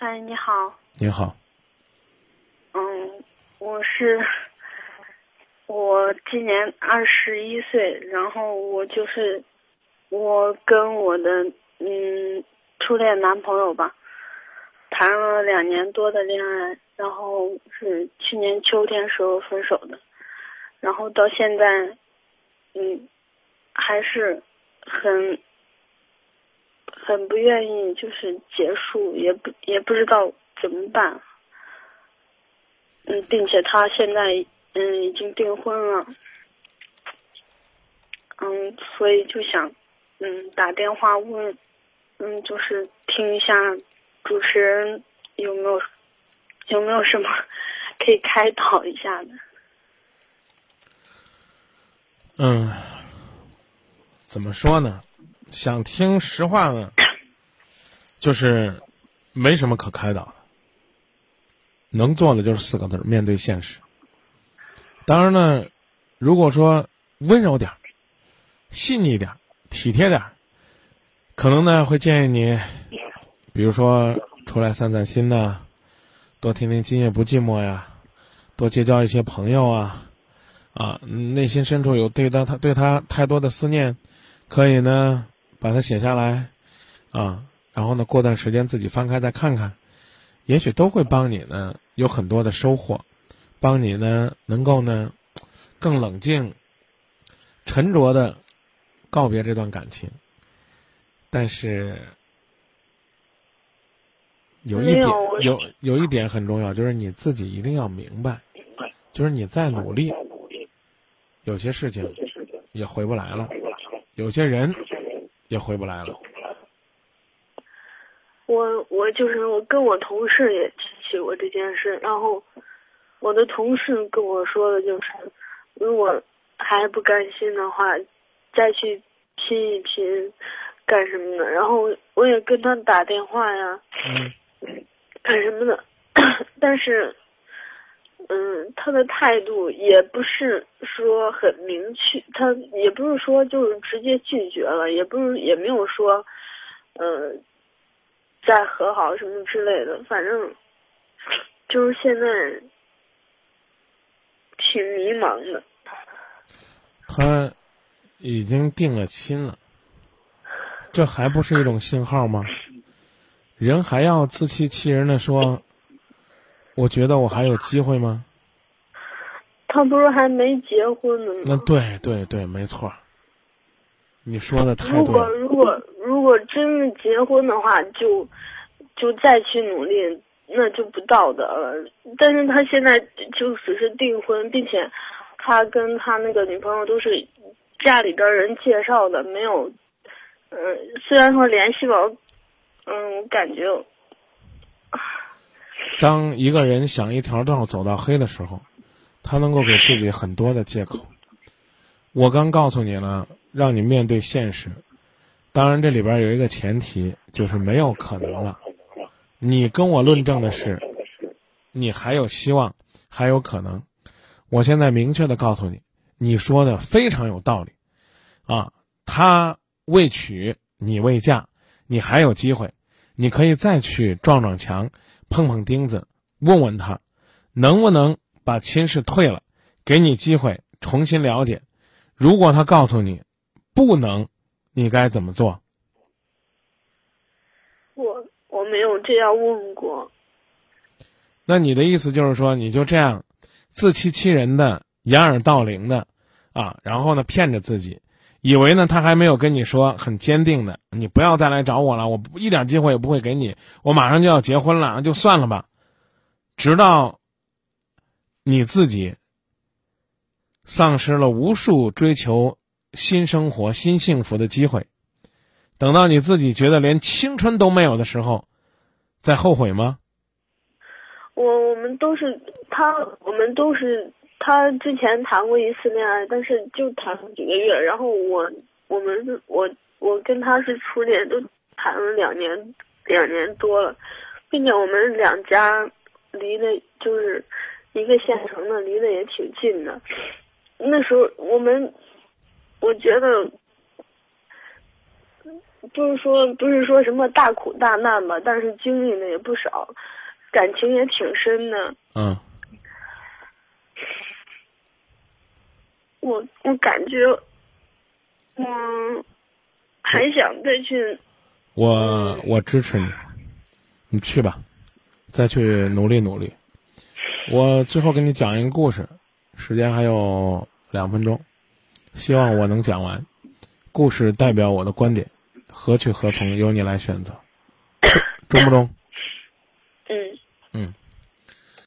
哎，你好。你好。嗯，我是我今年二十一岁，然后我就是我跟我的嗯初恋男朋友吧，谈了两年多的恋爱，然后是去年秋天时候分手的，然后到现在嗯还是很。很不愿意，就是结束，也不也不知道怎么办。嗯，并且他现在嗯已经订婚了，嗯，所以就想嗯打电话问，嗯，就是听一下主持人有没有有没有什么可以开导一下的。嗯，怎么说呢？想听实话呢，就是没什么可开导的，能做的就是四个字：面对现实。当然呢，如果说温柔点细腻点体贴点可能呢会建议你，比如说出来散散心呐，多听听《今夜不寂寞》呀，多结交一些朋友啊，啊，内心深处有对他他对他太多的思念，可以呢。把它写下来，啊，然后呢，过段时间自己翻开再看看，也许都会帮你呢有很多的收获，帮你呢能够呢更冷静、沉着的告别这段感情。但是有一点有有一点很重要，就是你自己一定要明白，就是你再努力，有些事情也回不来了，有些人。也回不来了。我我就是我跟我同事也提起过这件事，然后我的同事跟我说的就是，如果还不甘心的话，再去拼一拼，干什么的？然后我也跟他打电话呀，干什么的？但是。嗯，他的态度也不是说很明确，他也不是说就是直接拒绝了，也不是也没有说，呃，再和好什么之类的，反正就是现在挺迷茫的。他已经定了亲了，这还不是一种信号吗？人还要自欺欺人的说。我觉得我还有机会吗？他不是还没结婚呢吗？那对对对，没错。你说的太对。如果如果如果真的结婚的话，就就再去努力，那就不道德了。但是他现在就只是订婚，并且他跟他那个女朋友都是家里边人介绍的，没有。嗯，虽然说联系吧，嗯，我感觉。当一个人想一条道走到黑的时候，他能够给自己很多的借口。我刚告诉你了，让你面对现实。当然，这里边有一个前提，就是没有可能了。你跟我论证的是，你还有希望，还有可能。我现在明确的告诉你，你说的非常有道理。啊，他未娶，你未嫁，你还有机会，你可以再去撞撞墙。碰碰钉子，问问他，能不能把亲事退了，给你机会重新了解。如果他告诉你不能，你该怎么做？我我没有这样问过。那你的意思就是说，你就这样自欺欺人的、掩耳盗铃的啊，然后呢骗着自己。以为呢，他还没有跟你说很坚定的，你不要再来找我了，我一点机会也不会给你，我马上就要结婚了，就算了吧。直到你自己丧失了无数追求新生活、新幸福的机会，等到你自己觉得连青春都没有的时候，再后悔吗？我我们都是他，我们都是。他之前谈过一次恋爱，但是就谈了几个月。然后我，我们我我跟他是初恋，都谈了两年，两年多了，并且我们两家离的就是一个县城的，离得也挺近的。那时候我们，我觉得不是说不是说什么大苦大难吧，但是经历的也不少，感情也挺深的。嗯，我我感觉，嗯，还想再去。我我支持你，你去吧，再去努力努力。我最后给你讲一个故事，时间还有两分钟，希望我能讲完。故事代表我的观点，何去何从由你来选择，中不中？